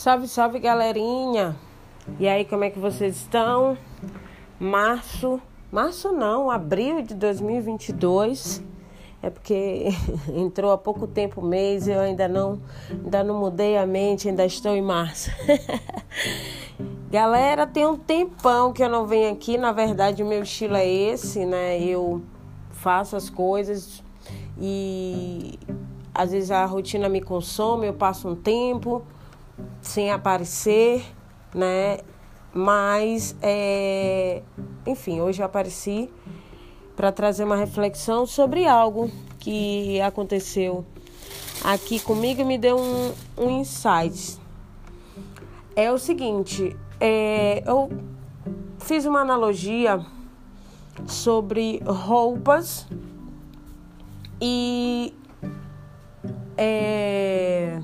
Salve, salve, galerinha! E aí, como é que vocês estão? Março, março não, abril de 2022. É porque entrou há pouco tempo o mês, eu ainda não, ainda não mudei a mente, ainda estou em março. Galera, tem um tempão que eu não venho aqui. Na verdade, o meu estilo é esse, né? Eu faço as coisas e às vezes a rotina me consome, eu passo um tempo sem aparecer, né? Mas, é... enfim, hoje eu apareci para trazer uma reflexão sobre algo que aconteceu aqui comigo e me deu um, um insight. É o seguinte, é, eu fiz uma analogia sobre roupas e é,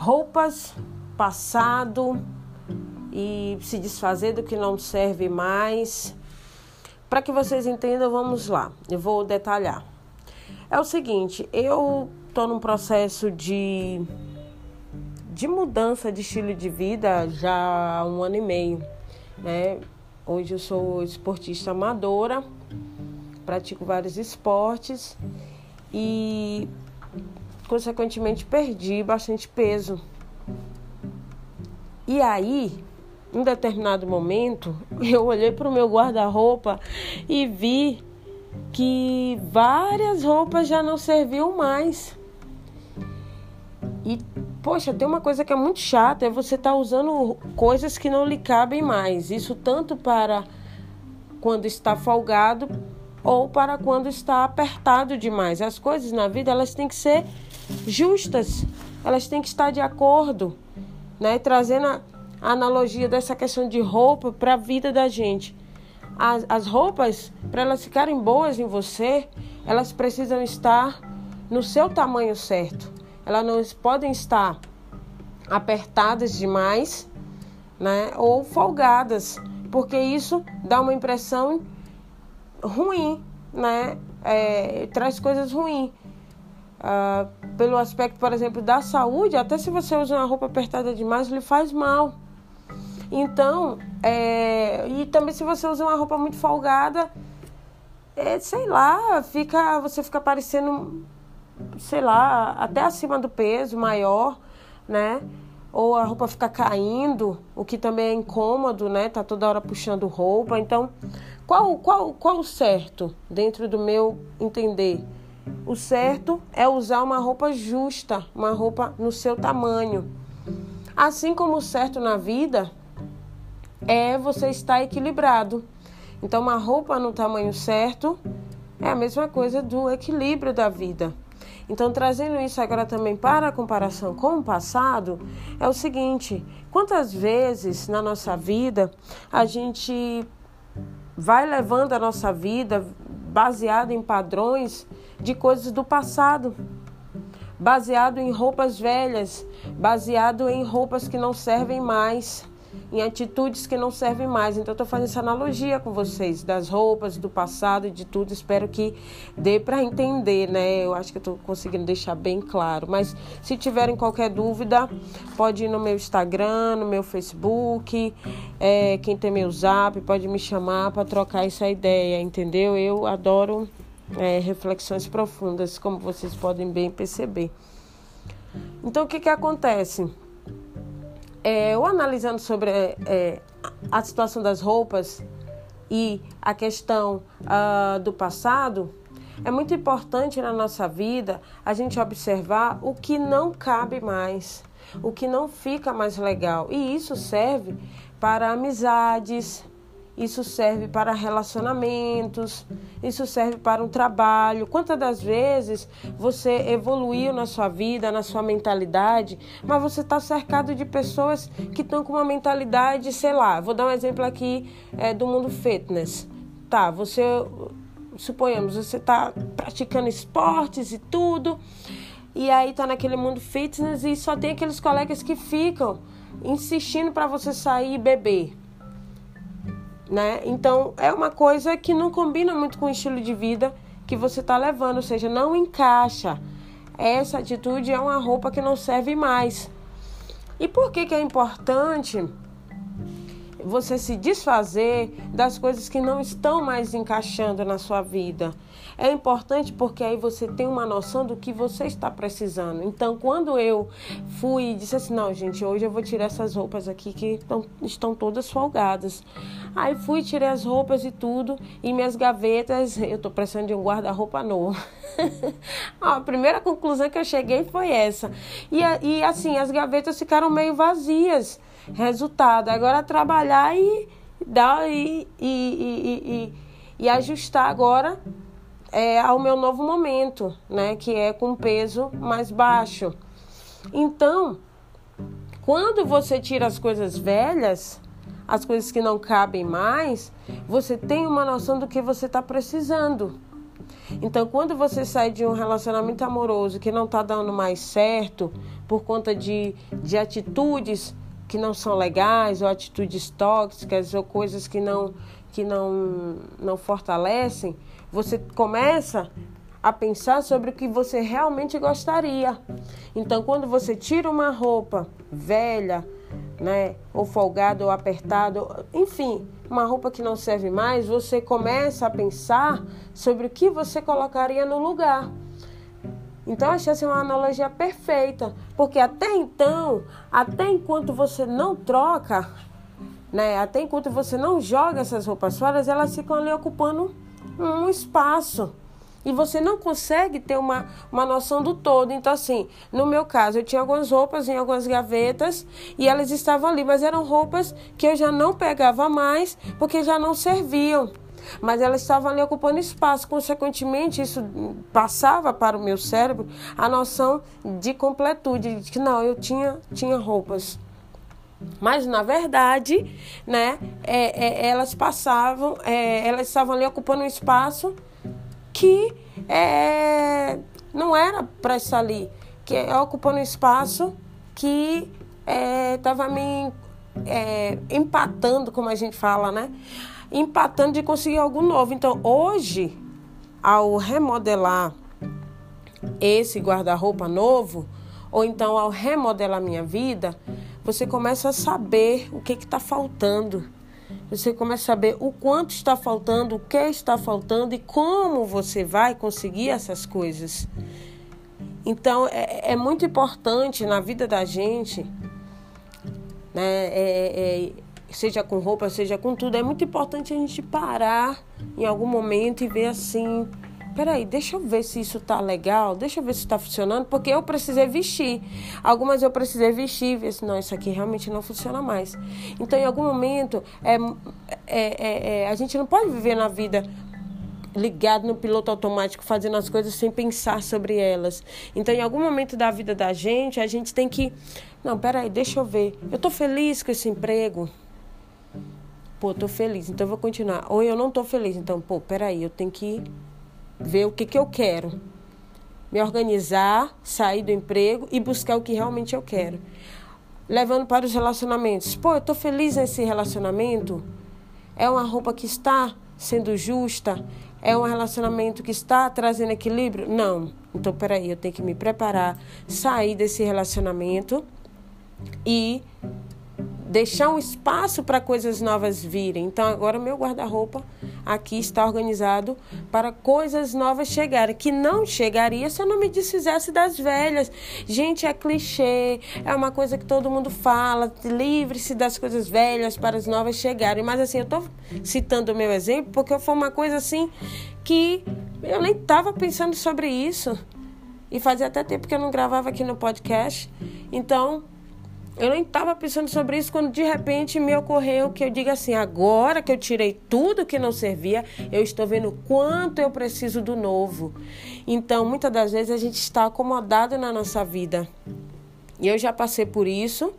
roupas, passado e se desfazer do que não serve mais. Para que vocês entendam, vamos lá, eu vou detalhar. É o seguinte, eu estou num processo de, de mudança de estilo de vida já há um ano e meio. Né? Hoje eu sou esportista amadora, pratico vários esportes e consequentemente perdi bastante peso. E aí, em determinado momento, eu olhei para o meu guarda-roupa e vi que várias roupas já não serviam mais. E, poxa, tem uma coisa que é muito chata, é você estar tá usando coisas que não lhe cabem mais. Isso tanto para quando está folgado ou para quando está apertado demais. As coisas na vida, elas têm que ser justas, elas têm que estar de acordo, né? Trazendo a analogia dessa questão de roupa para a vida da gente. As, as roupas, para elas ficarem boas em você, elas precisam estar no seu tamanho certo. Elas não podem estar apertadas demais, né? Ou folgadas, porque isso dá uma impressão ruim, né? É, traz coisas ruins. Uh, pelo aspecto, por exemplo, da saúde, até se você usa uma roupa apertada demais, ele faz mal. Então, é, e também se você usa uma roupa muito folgada, é, sei lá, fica, você fica parecendo, sei lá, até acima do peso, maior, né? Ou a roupa fica caindo, o que também é incômodo, né? Tá toda hora puxando roupa. Então, qual, qual, qual o certo dentro do meu entender? O certo é usar uma roupa justa, uma roupa no seu tamanho. Assim como o certo na vida é você estar equilibrado. Então, uma roupa no tamanho certo é a mesma coisa do equilíbrio da vida. Então, trazendo isso agora também para a comparação com o passado, é o seguinte: quantas vezes na nossa vida a gente vai levando a nossa vida baseado em padrões de coisas do passado, baseado em roupas velhas, baseado em roupas que não servem mais, em atitudes que não servem mais. Então, estou fazendo essa analogia com vocês das roupas, do passado e de tudo. Espero que dê para entender, né? Eu acho que estou conseguindo deixar bem claro. Mas se tiverem qualquer dúvida, pode ir no meu Instagram, no meu Facebook. É, quem tem meu zap, pode me chamar para trocar essa ideia, entendeu? Eu adoro é, reflexões profundas, como vocês podem bem perceber. Então, o que, que acontece? É, eu analisando sobre é, a situação das roupas e a questão uh, do passado, é muito importante na nossa vida a gente observar o que não cabe mais, o que não fica mais legal. E isso serve para amizades, isso serve para relacionamentos, isso serve para um trabalho. Quantas das vezes você evoluiu na sua vida, na sua mentalidade, mas você está cercado de pessoas que estão com uma mentalidade, sei lá, vou dar um exemplo aqui é, do mundo fitness. Tá, você, suponhamos, você está praticando esportes e tudo, e aí está naquele mundo fitness e só tem aqueles colegas que ficam insistindo para você sair e beber né? Então é uma coisa que não combina muito com o estilo de vida que você está levando, ou seja, não encaixa. Essa atitude é uma roupa que não serve mais. E por que, que é importante você se desfazer das coisas que não estão mais encaixando na sua vida? É importante porque aí você tem uma noção do que você está precisando. Então, quando eu fui e disse assim: não, gente, hoje eu vou tirar essas roupas aqui que estão, estão todas folgadas. Aí fui, tirei as roupas e tudo, e minhas gavetas, eu estou precisando de um guarda-roupa novo. a primeira conclusão que eu cheguei foi essa. E, e assim, as gavetas ficaram meio vazias. Resultado, agora trabalhar e dar e, e, e, e, ajustar agora é, ao meu novo momento, né? Que é com peso mais baixo. Então, quando você tira as coisas velhas, as coisas que não cabem mais, você tem uma noção do que você está precisando. Então, quando você sai de um relacionamento amoroso que não está dando mais certo por conta de, de atitudes que não são legais, ou atitudes tóxicas, ou coisas que não, que não, não fortalecem, você começa a pensar sobre o que você realmente gostaria. Então, quando você tira uma roupa velha, né, ou folgada ou apertada, enfim, uma roupa que não serve mais, você começa a pensar sobre o que você colocaria no lugar. Então, achei assim uma analogia perfeita, porque até então, até enquanto você não troca, né, até enquanto você não joga essas roupas fora, elas ficam ali ocupando um espaço. E você não consegue ter uma, uma noção do todo. Então, assim, no meu caso, eu tinha algumas roupas em algumas gavetas e elas estavam ali, mas eram roupas que eu já não pegava mais porque já não serviam. Mas elas estavam ali ocupando espaço. Consequentemente, isso passava para o meu cérebro a noção de completude, de que não, eu tinha, tinha roupas. Mas na verdade, né, é, é, elas passavam, é, elas estavam ali ocupando um espaço que é, não era para estar ali, que é ocupando um espaço que estava é, me empatando, como a gente fala, né? Empatando de conseguir algo novo. Então hoje, ao remodelar esse guarda-roupa novo, ou então ao remodelar minha vida, você começa a saber o que está faltando. Você começa a saber o quanto está faltando, o que está faltando e como você vai conseguir essas coisas. Então é, é muito importante na vida da gente, né? É, é, seja com roupa, seja com tudo, é muito importante a gente parar em algum momento e ver assim peraí, deixa eu ver se isso tá legal, deixa eu ver se está funcionando, porque eu precisei vestir. Algumas eu precisei vestir e ver se não, isso aqui realmente não funciona mais. Então, em algum momento, é, é, é, é, a gente não pode viver na vida ligado no piloto automático, fazendo as coisas sem pensar sobre elas. Então, em algum momento da vida da gente, a gente tem que. Não, peraí, deixa eu ver. Eu tô feliz com esse emprego. Pô, tô feliz, então eu vou continuar. Ou eu não tô feliz, então, pô, peraí, eu tenho que ver o que, que eu quero, me organizar, sair do emprego e buscar o que realmente eu quero. Levando para os relacionamentos. Pô, eu estou feliz nesse relacionamento? É uma roupa que está sendo justa? É um relacionamento que está trazendo equilíbrio? Não. Então, peraí, eu tenho que me preparar, sair desse relacionamento e deixar um espaço para coisas novas virem. Então, agora meu guarda-roupa aqui está organizado para coisas novas chegarem, que não chegaria se eu não me desfizesse das velhas. Gente, é clichê, é uma coisa que todo mundo fala, livre-se das coisas velhas para as novas chegarem. Mas assim, eu estou citando o meu exemplo porque foi uma coisa assim que eu nem estava pensando sobre isso. E fazia até tempo que eu não gravava aqui no podcast. Então, eu nem estava pensando sobre isso quando de repente me ocorreu que eu diga assim: agora que eu tirei tudo que não servia, eu estou vendo quanto eu preciso do novo. Então, muitas das vezes a gente está acomodado na nossa vida. E eu já passei por isso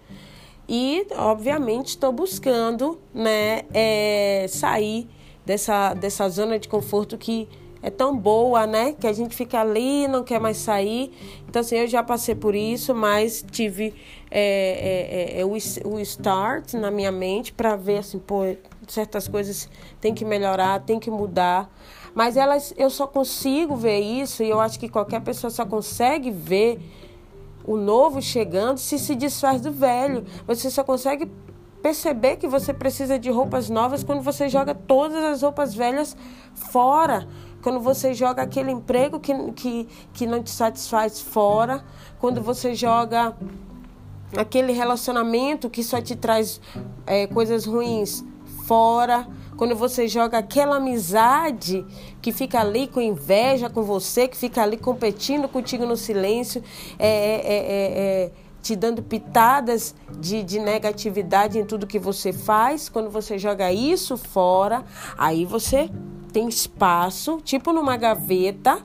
e, obviamente, estou buscando né, é, sair dessa, dessa zona de conforto que é tão boa, né? Que a gente fica ali, não quer mais sair. Então, assim, eu já passei por isso, mas tive é, é, é, é o, o start na minha mente para ver, assim, pô, certas coisas tem que melhorar, tem que mudar. Mas elas, eu só consigo ver isso, e eu acho que qualquer pessoa só consegue ver o novo chegando se se desfaz do velho. Você só consegue perceber que você precisa de roupas novas quando você joga todas as roupas velhas fora. Quando você joga aquele emprego que, que, que não te satisfaz fora. Quando você joga aquele relacionamento que só te traz é, coisas ruins fora quando você joga aquela amizade que fica ali com inveja com você, que fica ali competindo contigo no silêncio, é, é, é, é, te dando pitadas de, de negatividade em tudo que você faz, quando você joga isso fora, aí você tem espaço, tipo numa gaveta,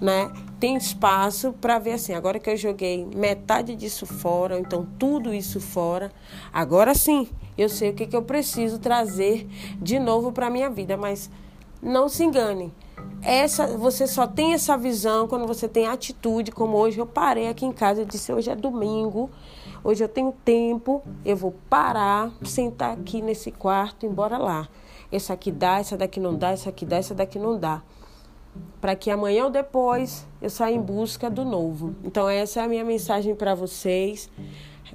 né? Tem espaço para ver assim, agora que eu joguei metade disso fora, ou então tudo isso fora, agora sim eu sei o que, que eu preciso trazer de novo para minha vida. Mas não se engane. Essa, você só tem essa visão quando você tem atitude, como hoje eu parei aqui em casa, eu disse, hoje é domingo, hoje eu tenho tempo, eu vou parar, sentar aqui nesse quarto e embora lá. Essa aqui dá, essa daqui não dá, essa aqui dá, essa daqui não dá. Para que amanhã ou depois eu saia em busca do novo. Então essa é a minha mensagem para vocês.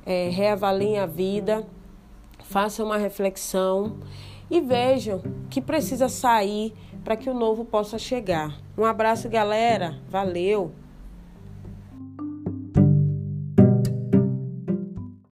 É, reavaliem a vida façam uma reflexão e vejam que precisa sair para que o novo possa chegar. Um abraço, galera. Valeu!